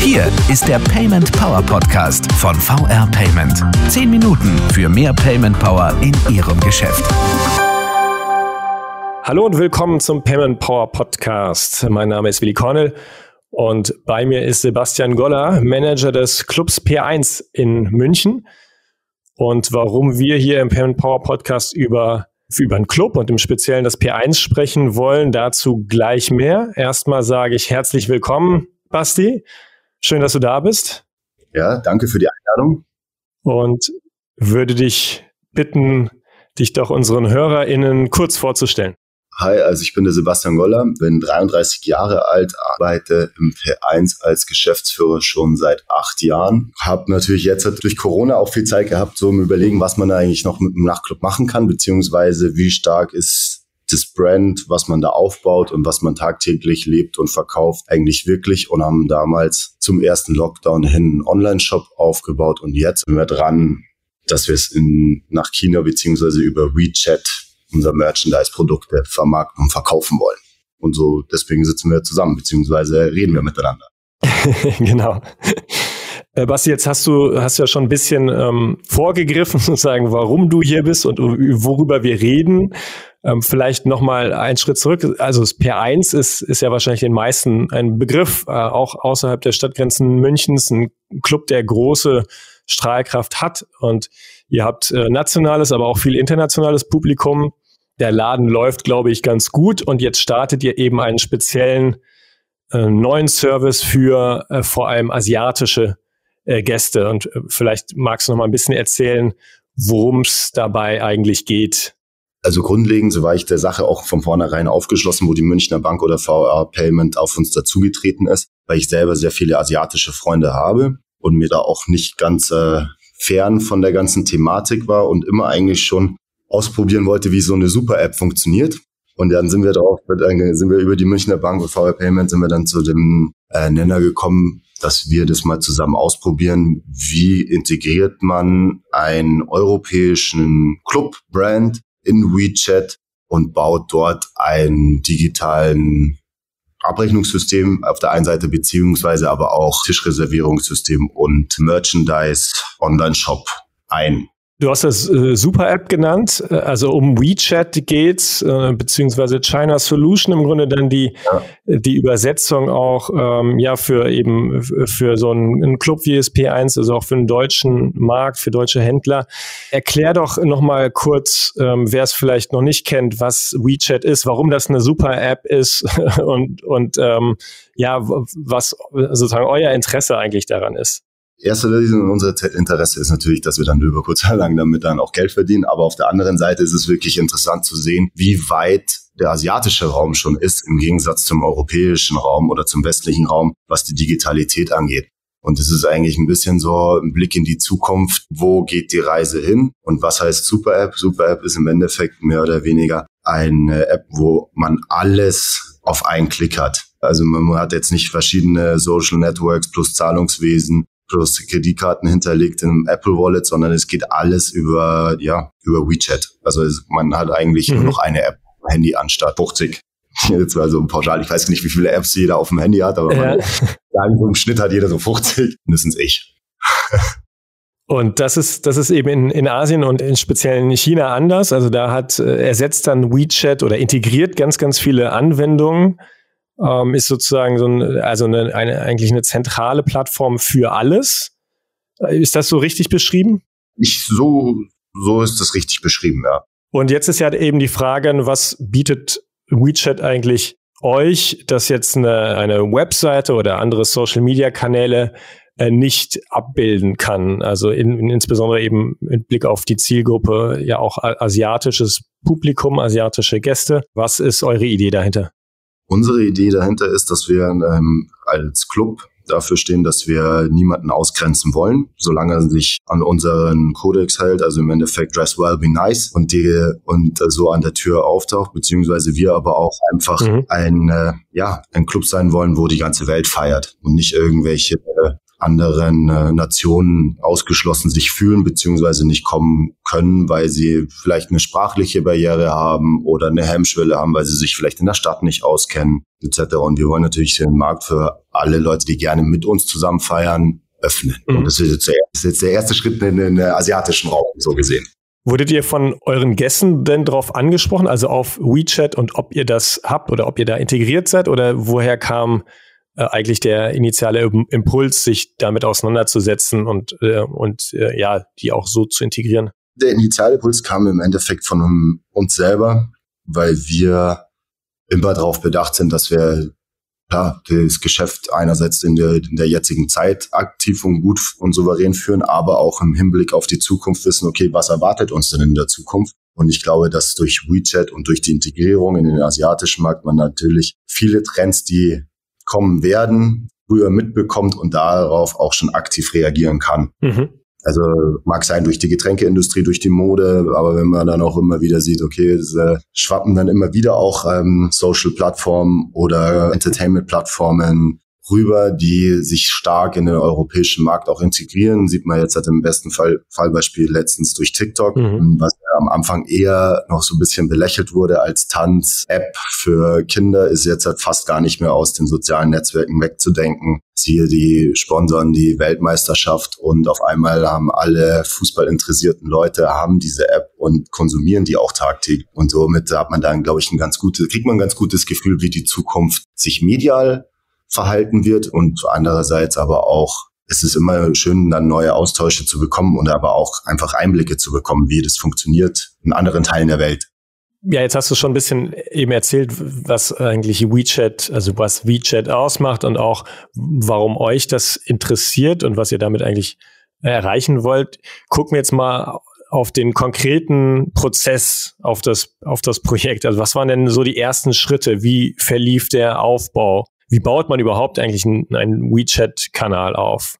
Hier ist der Payment Power Podcast von VR Payment. Zehn Minuten für mehr Payment Power in Ihrem Geschäft. Hallo und willkommen zum Payment Power Podcast. Mein Name ist Willi Cornell und bei mir ist Sebastian Goller, Manager des Clubs P1 in München. Und warum wir hier im Payment Power Podcast über über einen Club und im Speziellen das P1 sprechen wollen. Dazu gleich mehr. Erstmal sage ich herzlich willkommen, Basti. Schön, dass du da bist. Ja, danke für die Einladung. Und würde dich bitten, dich doch unseren HörerInnen kurz vorzustellen. Hi, also ich bin der Sebastian Goller, bin 33 Jahre alt, arbeite im P1 als Geschäftsführer schon seit acht Jahren. Habe natürlich jetzt durch Corona auch viel Zeit gehabt, so im Überlegen, was man eigentlich noch mit dem Nachtclub machen kann, beziehungsweise wie stark ist das Brand, was man da aufbaut und was man tagtäglich lebt und verkauft, eigentlich wirklich und haben damals zum ersten Lockdown hin einen Online-Shop aufgebaut und jetzt sind wir dran, dass wir es in, nach China beziehungsweise über WeChat unser Merchandise-Produkte vermarkten und verkaufen wollen. Und so deswegen sitzen wir zusammen, beziehungsweise reden wir miteinander. genau. Äh, Basti, jetzt hast du hast ja schon ein bisschen ähm, vorgegriffen, sozusagen, warum du hier bist und worüber wir reden. Ähm, vielleicht nochmal einen Schritt zurück. Also das P1 ist, ist ja wahrscheinlich den meisten ein Begriff, äh, auch außerhalb der Stadtgrenzen Münchens, ein Club, der große Strahlkraft hat. Und ihr habt äh, nationales, aber auch viel internationales Publikum. Der Laden läuft, glaube ich, ganz gut. Und jetzt startet ihr eben einen speziellen äh, neuen Service für äh, vor allem asiatische äh, Gäste. Und äh, vielleicht magst du noch mal ein bisschen erzählen, worum es dabei eigentlich geht. Also grundlegend, so war ich der Sache auch von vornherein aufgeschlossen, wo die Münchner Bank oder VR Payment auf uns dazugetreten ist, weil ich selber sehr viele asiatische Freunde habe und mir da auch nicht ganz äh, fern von der ganzen Thematik war und immer eigentlich schon ausprobieren wollte, wie so eine Super-App funktioniert. Und dann sind wir drauf, sind wir über die Münchner Bank und VR Payment sind wir dann zu dem äh, Nenner gekommen, dass wir das mal zusammen ausprobieren. Wie integriert man einen europäischen Club-Brand in WeChat und baut dort einen digitalen Abrechnungssystem auf der einen Seite beziehungsweise aber auch Tischreservierungssystem und Merchandise Online-Shop ein. Du hast das äh, Super-App genannt, äh, also um WeChat geht's, äh, beziehungsweise China Solution im Grunde dann die, ja. die Übersetzung auch ähm, ja für eben für so einen, einen Club wie SP1, also auch für den deutschen Markt, für deutsche Händler. Erklär doch nochmal kurz, ähm, wer es vielleicht noch nicht kennt, was WeChat ist, warum das eine Super-App ist und, und ähm, ja, was sozusagen euer Interesse eigentlich daran ist erster Linie unser Interesse ist natürlich, dass wir dann über kurz oder lang damit dann auch Geld verdienen. Aber auf der anderen Seite ist es wirklich interessant zu sehen, wie weit der asiatische Raum schon ist im Gegensatz zum europäischen Raum oder zum westlichen Raum, was die Digitalität angeht. Und es ist eigentlich ein bisschen so ein Blick in die Zukunft. Wo geht die Reise hin? Und was heißt Super App? Super App ist im Endeffekt mehr oder weniger eine App, wo man alles auf einen Klick hat. Also man hat jetzt nicht verschiedene Social Networks plus Zahlungswesen plus Kreditkarten hinterlegt im Apple Wallet, sondern es geht alles über, ja, über WeChat. Also man hat eigentlich mhm. nur noch eine App am Handy anstatt 50. Jetzt war so pauschal, ich weiß nicht, wie viele Apps jeder auf dem Handy hat, aber ja. man, im Schnitt hat jeder so 50, mindestens ich. Und das ist, das ist eben in, in Asien und in speziell in China anders. Also da hat äh, ersetzt dann WeChat oder integriert ganz, ganz viele Anwendungen ähm, ist sozusagen so ein, also eine, eine, eigentlich eine zentrale Plattform für alles. Äh, ist das so richtig beschrieben? Ich, so, so ist das richtig beschrieben, ja. Und jetzt ist ja eben die Frage, was bietet WeChat eigentlich euch, dass jetzt eine, eine Webseite oder andere Social Media Kanäle äh, nicht abbilden kann. Also in, in, insbesondere eben mit Blick auf die Zielgruppe, ja auch asiatisches Publikum, asiatische Gäste. Was ist eure Idee dahinter? Unsere Idee dahinter ist, dass wir ähm, als Club dafür stehen, dass wir niemanden ausgrenzen wollen, solange er sich an unseren Kodex hält, also im Endeffekt dress well, be nice und die und so an der Tür auftaucht, beziehungsweise wir aber auch einfach mhm. ein äh, ja ein Club sein wollen, wo die ganze Welt feiert und nicht irgendwelche äh, anderen äh, Nationen ausgeschlossen sich fühlen beziehungsweise nicht kommen können, weil sie vielleicht eine sprachliche Barriere haben oder eine Hemmschwelle haben, weil sie sich vielleicht in der Stadt nicht auskennen etc. Und wir wollen natürlich den Markt für alle Leute, die gerne mit uns zusammen feiern, öffnen. Mhm. Und das ist, jetzt der, das ist jetzt der erste Schritt in den asiatischen Raum, so gesehen. Wurdet ihr von euren Gästen denn darauf angesprochen, also auf WeChat und ob ihr das habt oder ob ihr da integriert seid oder woher kam äh, eigentlich der initiale Impuls, sich damit auseinanderzusetzen und, äh, und äh, ja, die auch so zu integrieren? Der initiale Impuls kam im Endeffekt von uns selber, weil wir immer darauf bedacht sind, dass wir ja, das Geschäft einerseits in der, in der jetzigen Zeit aktiv und gut und souverän führen, aber auch im Hinblick auf die Zukunft wissen, okay, was erwartet uns denn in der Zukunft? Und ich glaube, dass durch WeChat und durch die Integrierung in den asiatischen Markt man natürlich viele Trends, die kommen werden, früher mitbekommt und darauf auch schon aktiv reagieren kann. Mhm. Also mag sein durch die Getränkeindustrie, durch die Mode, aber wenn man dann auch immer wieder sieht, okay, es äh, schwappen dann immer wieder auch ähm, Social-Plattformen oder Entertainment-Plattformen rüber, die sich stark in den europäischen Markt auch integrieren. Sieht man jetzt halt im besten Fall Fallbeispiel letztens durch TikTok, mhm. was am Anfang eher noch so ein bisschen belächelt wurde als Tanz-App für Kinder, ist jetzt halt fast gar nicht mehr aus den sozialen Netzwerken wegzudenken. Siehe die Sponsoren, die Weltmeisterschaft und auf einmal haben alle fußballinteressierten Leute haben diese App und konsumieren die auch tagtäglich. Und somit hat man dann, glaube ich, ein ganz gutes, kriegt man ein ganz gutes Gefühl, wie die Zukunft sich medial verhalten wird und andererseits aber auch es ist immer schön, dann neue Austausche zu bekommen und aber auch einfach Einblicke zu bekommen, wie das funktioniert in anderen Teilen der Welt. Ja, jetzt hast du schon ein bisschen eben erzählt, was eigentlich WeChat, also was WeChat ausmacht und auch warum euch das interessiert und was ihr damit eigentlich erreichen wollt. Gucken wir jetzt mal auf den konkreten Prozess, auf das, auf das Projekt. Also was waren denn so die ersten Schritte? Wie verlief der Aufbau? Wie baut man überhaupt eigentlich einen, einen WeChat-Kanal auf?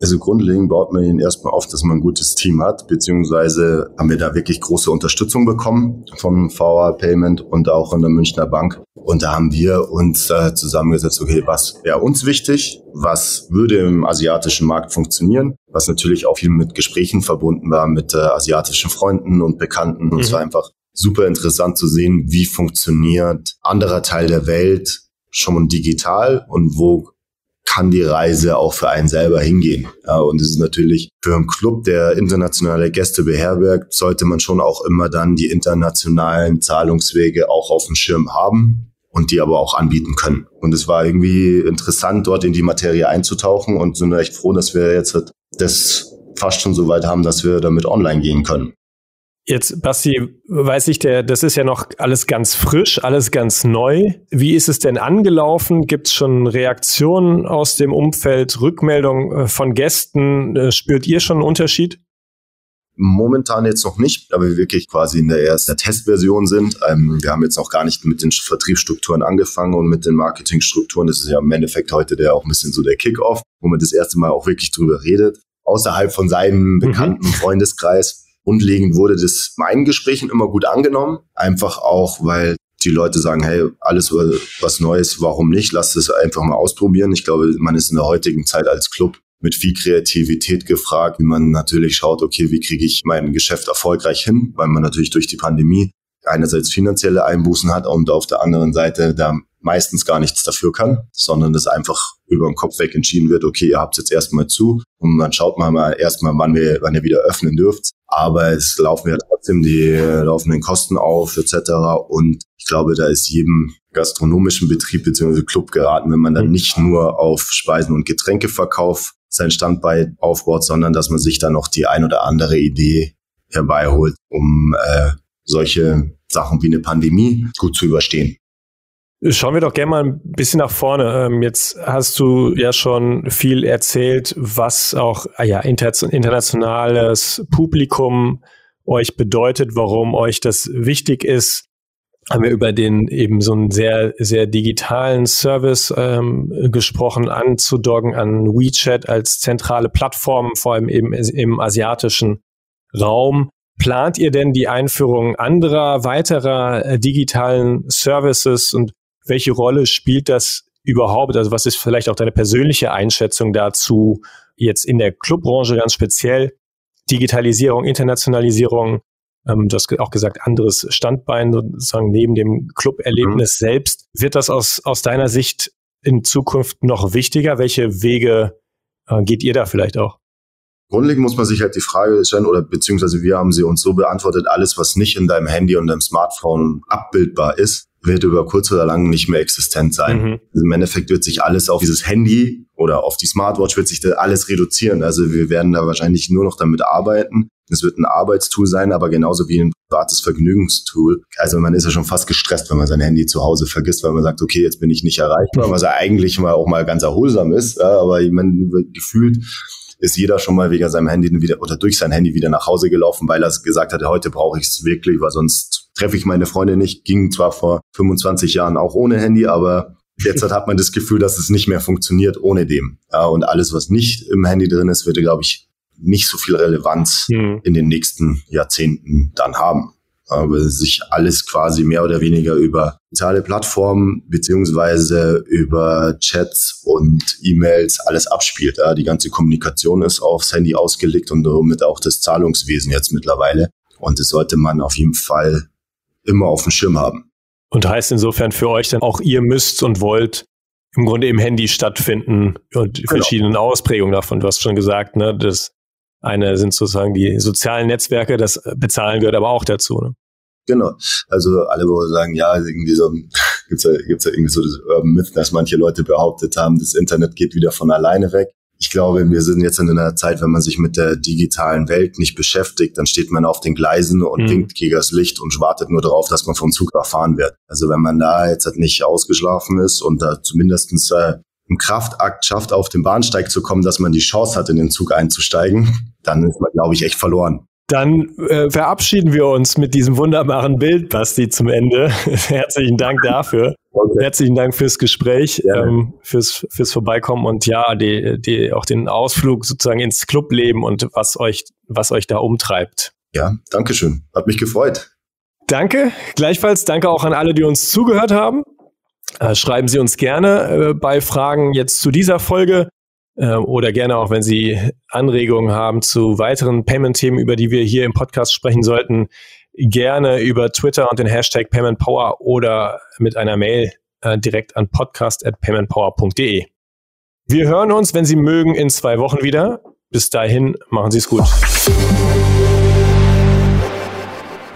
Also grundlegend baut man ihn erstmal auf, dass man ein gutes Team hat, beziehungsweise haben wir da wirklich große Unterstützung bekommen von VR Payment und auch in der Münchner Bank. Und da haben wir uns äh, zusammengesetzt, okay, was wäre uns wichtig? Was würde im asiatischen Markt funktionieren? Was natürlich auch viel mit Gesprächen verbunden war mit äh, asiatischen Freunden und Bekannten. Und mhm. es war einfach super interessant zu sehen, wie funktioniert anderer Teil der Welt schon digital und wo kann die Reise auch für einen selber hingehen. Ja, und es ist natürlich für einen Club, der internationale Gäste beherbergt, sollte man schon auch immer dann die internationalen Zahlungswege auch auf dem Schirm haben und die aber auch anbieten können. Und es war irgendwie interessant, dort in die Materie einzutauchen und sind echt froh, dass wir jetzt das fast schon so weit haben, dass wir damit online gehen können. Jetzt, Basti, weiß ich, der, das ist ja noch alles ganz frisch, alles ganz neu. Wie ist es denn angelaufen? Gibt es schon Reaktionen aus dem Umfeld, Rückmeldungen äh, von Gästen? Äh, spürt ihr schon einen Unterschied? Momentan jetzt noch nicht, da wir wirklich quasi in der ersten Testversion sind. Ähm, wir haben jetzt noch gar nicht mit den Vertriebsstrukturen angefangen und mit den Marketingstrukturen. Das ist ja im Endeffekt heute der auch ein bisschen so der Kickoff, wo man das erste Mal auch wirklich drüber redet. Außerhalb von seinem mhm. bekannten mhm. Freundeskreis Grundlegend wurde das meinen Gesprächen immer gut angenommen. Einfach auch, weil die Leute sagen, hey, alles was Neues, warum nicht? Lass es einfach mal ausprobieren. Ich glaube, man ist in der heutigen Zeit als Club mit viel Kreativität gefragt, wie man natürlich schaut, okay, wie kriege ich mein Geschäft erfolgreich hin, weil man natürlich durch die Pandemie einerseits finanzielle Einbußen hat und auf der anderen Seite da meistens gar nichts dafür kann, sondern das einfach über den Kopf weg entschieden wird, okay, ihr habt jetzt erstmal zu und man schaut mal, mal erstmal, wann wir, wann ihr wieder öffnen dürft. Aber es laufen ja trotzdem die laufenden Kosten auf, etc. Und ich glaube, da ist jedem gastronomischen Betrieb bzw. Club geraten, wenn man dann mhm. nicht nur auf Speisen- und Getränkeverkauf sein Standbein aufbaut, sondern dass man sich dann noch die ein oder andere Idee herbeiholt, um äh, solche Sachen wie eine Pandemie gut zu überstehen. Schauen wir doch gerne mal ein bisschen nach vorne. Ähm, jetzt hast du ja schon viel erzählt, was auch ah ja, internationales Publikum euch bedeutet, warum euch das wichtig ist. Haben wir über den eben so einen sehr, sehr digitalen Service ähm, gesprochen, anzudoggen an WeChat als zentrale Plattform, vor allem eben im asiatischen Raum. Plant ihr denn die Einführung anderer, weiterer äh, digitalen Services und welche Rolle spielt das überhaupt, also was ist vielleicht auch deine persönliche Einschätzung dazu, jetzt in der Clubbranche ganz speziell, Digitalisierung, Internationalisierung, ähm, du hast auch gesagt, anderes Standbein sozusagen neben dem Club-Erlebnis mhm. selbst. Wird das aus, aus deiner Sicht in Zukunft noch wichtiger? Welche Wege äh, geht ihr da vielleicht auch? Grundlegend muss man sich halt die Frage stellen, oder beziehungsweise wir haben sie uns so beantwortet, alles, was nicht in deinem Handy und deinem Smartphone abbildbar ist, wird über kurz oder lang nicht mehr existent sein. Mhm. Also Im Endeffekt wird sich alles auf dieses Handy oder auf die Smartwatch wird sich da alles reduzieren. Also wir werden da wahrscheinlich nur noch damit arbeiten. Es wird ein Arbeitstool sein, aber genauso wie ein privates Vergnügungstool. Also man ist ja schon fast gestresst, wenn man sein Handy zu Hause vergisst, weil man sagt, okay, jetzt bin ich nicht erreichbar, was ja eigentlich mal auch mal ganz erholsam ist. Aber ich meine, gefühlt ist jeder schon mal wegen seinem Handy wieder oder durch sein Handy wieder nach Hause gelaufen, weil er gesagt hat, heute brauche ich es wirklich, weil sonst treffe ich meine Freunde nicht. Ging zwar vor 25 Jahren auch ohne Handy, aber jetzt hat man das Gefühl, dass es nicht mehr funktioniert ohne dem. Ja, und alles, was nicht im Handy drin ist, würde, glaube ich, nicht so viel Relevanz mhm. in den nächsten Jahrzehnten dann haben aber sich alles quasi mehr oder weniger über soziale Plattformen beziehungsweise über Chats und E-Mails alles abspielt. Ja, die ganze Kommunikation ist aufs Handy ausgelegt und somit auch das Zahlungswesen jetzt mittlerweile. Und das sollte man auf jeden Fall immer auf dem Schirm haben. Und heißt insofern für euch dann auch, ihr müsst und wollt im Grunde im Handy stattfinden und genau. verschiedenen Ausprägungen davon. Du hast schon gesagt, ne, das eine sind sozusagen die sozialen Netzwerke, das Bezahlen gehört aber auch dazu. Ne? Genau. Also alle, wo sagen, ja, irgendwie so gibt's ja, gibt's ja irgendwie so das Urban Myth, dass manche Leute behauptet haben, das Internet geht wieder von alleine weg. Ich glaube, wir sind jetzt in einer Zeit, wenn man sich mit der digitalen Welt nicht beschäftigt, dann steht man auf den Gleisen und mhm. winkt gegen das Licht und wartet nur darauf, dass man vom Zug erfahren wird. Also wenn man da jetzt halt nicht ausgeschlafen ist und da zumindestens äh, im Kraftakt schafft, auf den Bahnsteig zu kommen, dass man die Chance hat, in den Zug einzusteigen, dann ist man, glaube ich, echt verloren. Dann äh, verabschieden wir uns mit diesem wunderbaren Bild, Basti, zum Ende. Herzlichen Dank dafür. Okay. Herzlichen Dank fürs Gespräch, ja. ähm, fürs, fürs Vorbeikommen und ja, die, die, auch den Ausflug sozusagen ins Clubleben und was euch, was euch da umtreibt. Ja, danke schön. Hat mich gefreut. Danke. Gleichfalls danke auch an alle, die uns zugehört haben. Äh, schreiben Sie uns gerne äh, bei Fragen jetzt zu dieser Folge oder gerne auch, wenn Sie Anregungen haben zu weiteren Payment-Themen, über die wir hier im Podcast sprechen sollten, gerne über Twitter und den Hashtag PaymentPower oder mit einer Mail äh, direkt an podcast.paymentpower.de. Wir hören uns, wenn Sie mögen, in zwei Wochen wieder. Bis dahin, machen Sie es gut.